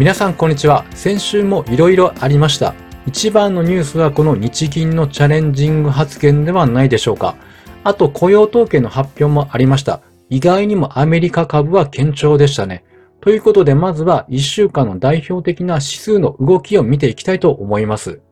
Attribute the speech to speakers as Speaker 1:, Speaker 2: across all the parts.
Speaker 1: 皆さんこんにちは。先週もいろいろありました。一番のニュースはこの日銀のチャレンジング発言ではないでしょうか。あと雇用統計の発表もありました。意外にもアメリカ株は堅調でしたね。ということでまずは1週間の代表的な指数の動きを見ていきたいと思います。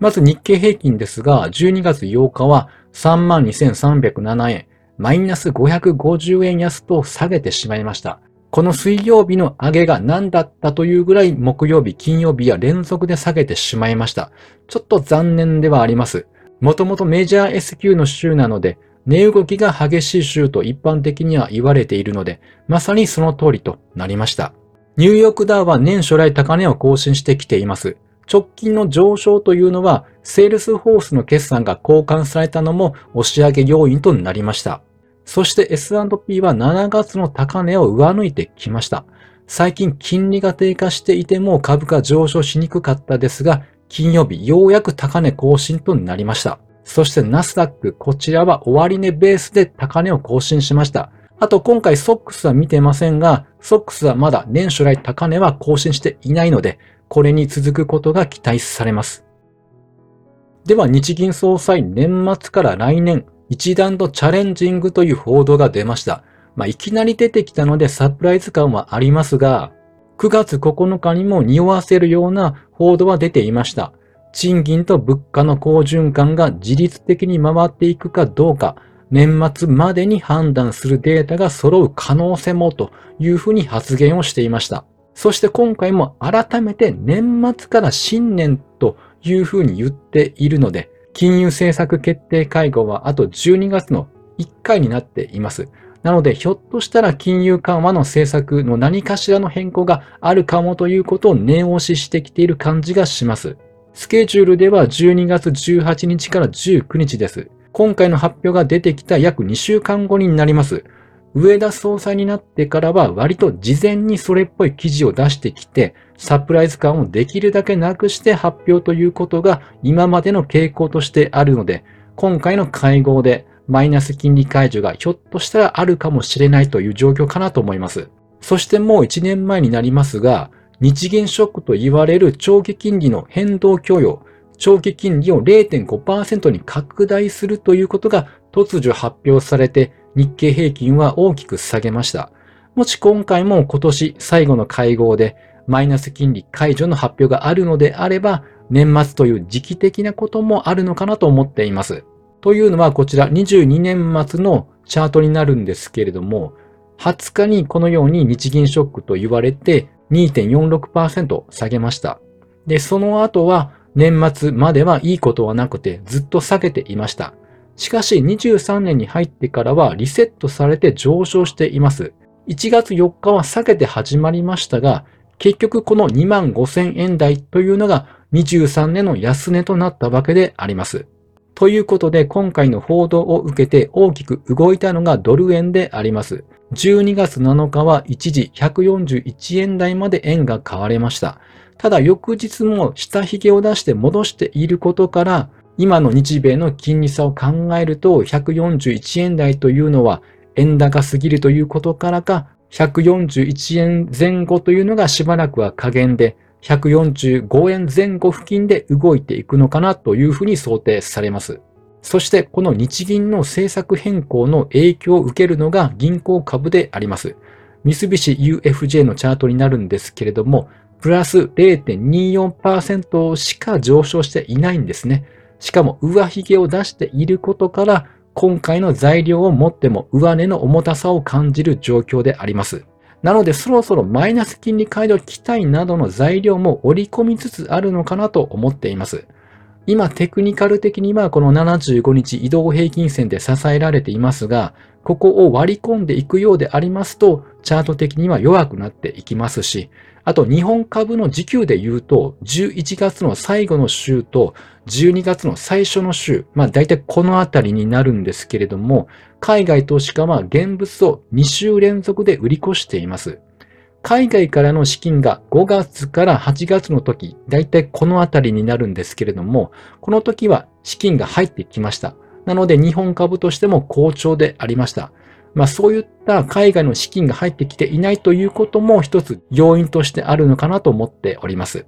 Speaker 1: まず日経平均ですが、12月8日は32,307円、マイナス550円安と下げてしまいました。この水曜日の上げが何だったというぐらい木曜日、金曜日は連続で下げてしまいました。ちょっと残念ではあります。もともとメジャー S q の週なので、値動きが激しい週と一般的には言われているので、まさにその通りとなりました。ニューヨークダウは年初来高値を更新してきています。直近の上昇というのは、セールスフォースの決算が好感されたのも押し上げ要因となりました。そして S&P は7月の高値を上抜いてきました。最近金利が低下していても株価上昇しにくかったですが、金曜日ようやく高値更新となりました。そしてナスダック、こちらは終値ベースで高値を更新しました。あと今回ソックスは見てませんが、ソックスはまだ年初来高値は更新していないので、これに続くことが期待されます。では日銀総裁年末から来年一段とチャレンジングという報道が出ました。まあ、いきなり出てきたのでサプライズ感はありますが、9月9日にも匂わせるような報道は出ていました。賃金と物価の好循環が自律的に回っていくかどうか、年末までに判断するデータが揃う可能性もというふうに発言をしていました。そして今回も改めて年末から新年というふうに言っているので、金融政策決定会合はあと12月の1回になっています。なので、ひょっとしたら金融緩和の政策の何かしらの変更があるかもということを念押ししてきている感じがします。スケジュールでは12月18日から19日です。今回の発表が出てきた約2週間後になります。上田総裁になってからは割と事前にそれっぽい記事を出してきて、サプライズ感をできるだけなくして発表ということが今までの傾向としてあるので、今回の会合でマイナス金利解除がひょっとしたらあるかもしれないという状況かなと思います。そしてもう1年前になりますが、日銀ショックと言われる長期金利の変動許容、長期金利を0.5%に拡大するということが突如発表されて日経平均は大きく下げました。もし今回も今年最後の会合でマイナス金利解除の発表があるのであれば、年末という時期的なこともあるのかなと思っています。というのはこちら22年末のチャートになるんですけれども、20日にこのように日銀ショックと言われて2.46%下げました。で、その後は年末まではいいことはなくてずっと下げていました。しかし23年に入ってからはリセットされて上昇しています。1月4日は下げて始まりましたが、結局この2万5000円台というのが23年の安値となったわけであります。ということで今回の報道を受けて大きく動いたのがドル円であります。12月7日は一時141円台まで円が買われました。ただ翌日も下髭を出して戻していることから、今の日米の金利差を考えると141円台というのは円高すぎるということからか、141円前後というのがしばらくは加減で、145円前後付近で動いていくのかなというふうに想定されます。そしてこの日銀の政策変更の影響を受けるのが銀行株であります。三菱 UFJ のチャートになるんですけれども、プラス0.24%しか上昇していないんですね。しかも上髭を出していることから、今回の材料を持っても上値の重たさを感じる状況であります。なのでそろそろマイナス金利解除期待などの材料も織り込みつつあるのかなと思っています。今テクニカル的にはこの75日移動平均線で支えられていますが、ここを割り込んでいくようでありますと、チャート的には弱くなっていきますし、あと日本株の時給で言うと、11月の最後の週と12月の最初の週、まあ大体このあたりになるんですけれども、海外投資家は現物を2週連続で売り越しています。海外からの資金が5月から8月の時、だいたいこのあたりになるんですけれども、この時は資金が入ってきました。なので日本株としても好調でありました。まあそういった海外の資金が入ってきていないということも一つ要因としてあるのかなと思っております。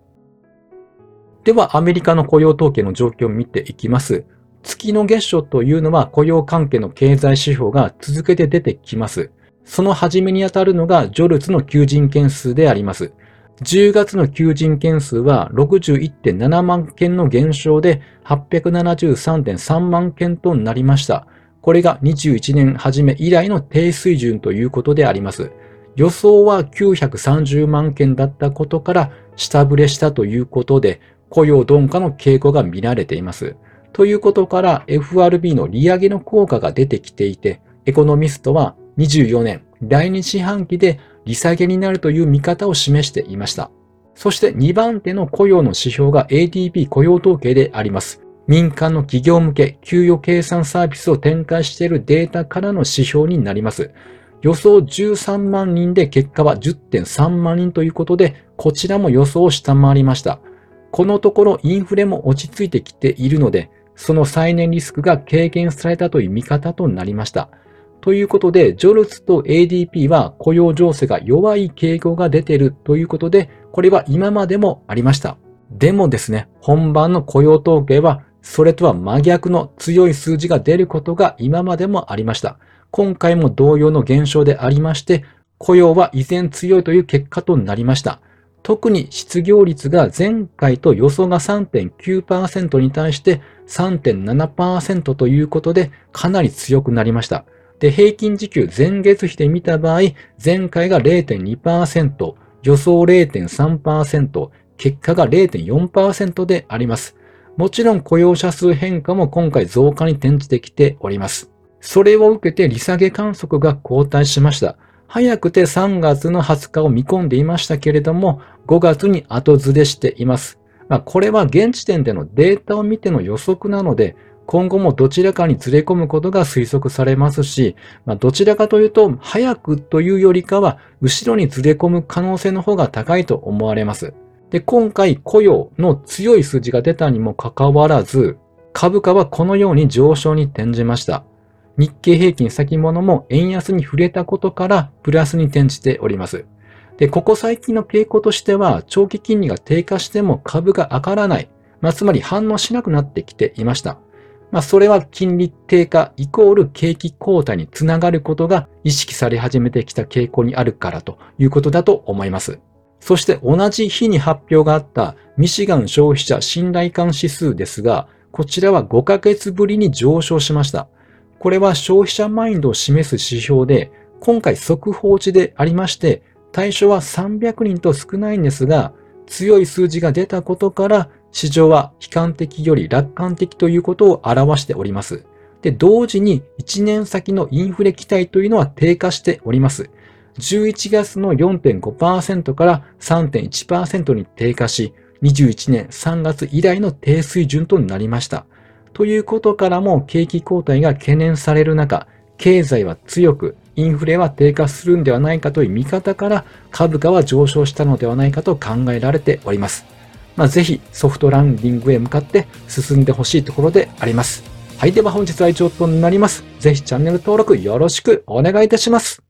Speaker 1: ではアメリカの雇用統計の状況を見ていきます。月の月初というのは雇用関係の経済指標が続けて出てきます。その初めにあたるのがジョルツの求人件数であります。10月の求人件数は61.7万件の減少で873.3万件となりました。これが21年初め以来の低水準ということであります。予想は930万件だったことから下振れしたということで雇用鈍化の傾向が見られています。ということから FRB の利上げの効果が出てきていて、エコノミストは24年第2四半期で利下げになるという見方を示していました。そして2番手の雇用の指標が ADP 雇用統計であります。民間の企業向け給与計算サービスを展開しているデータからの指標になります。予想13万人で結果は10.3万人ということで、こちらも予想を下回りました。このところインフレも落ち着いてきているので、その再燃リスクが軽減されたという見方となりました。ということで、ジョルツと ADP は雇用情勢が弱い傾向が出ているということで、これは今までもありました。でもですね、本番の雇用統計は、それとは真逆の強い数字が出ることが今までもありました。今回も同様の現象でありまして、雇用は依然強いという結果となりました。特に失業率が前回と予想が3.9%に対して3.7%ということでかなり強くなりました。で、平均時給前月比で見た場合、前回が0.2%、予想0.3%、結果が0.4%であります。もちろん雇用者数変化も今回増加に転じてきております。それを受けて利下げ観測が後退しました。早くて3月の20日を見込んでいましたけれども、5月に後ずれしています。まあ、これは現時点でのデータを見ての予測なので、今後もどちらかにずれ込むことが推測されますし、まあ、どちらかというと、早くというよりかは、後ろにずれ込む可能性の方が高いと思われます。で、今回雇用の強い数字が出たにもかかわらず、株価はこのように上昇に転じました。日経平均先物も円安に触れたことからプラスに転じております。で、ここ最近の傾向としては、長期金利が低下しても株が上がらない。まあ、つまり反応しなくなってきていました。まあ、それは金利低下イコール景気後退につながることが意識され始めてきた傾向にあるからということだと思います。そして同じ日に発表があったミシガン消費者信頼感指数ですが、こちらは5ヶ月ぶりに上昇しました。これは消費者マインドを示す指標で、今回速報値でありまして、対象は300人と少ないんですが、強い数字が出たことから、市場は悲観的より楽観的ということを表しております。で、同時に1年先のインフレ期待というのは低下しております。11月の4.5%から3.1%に低下し、21年3月以来の低水準となりました。ということからも景気後退が懸念される中、経済は強く、インフレは低下するんではないかという見方から株価は上昇したのではないかと考えられております。まあ、ぜひソフトランディングへ向かって進んでほしいところであります。はい。では本日は以上となります。ぜひチャンネル登録よろしくお願いいたします。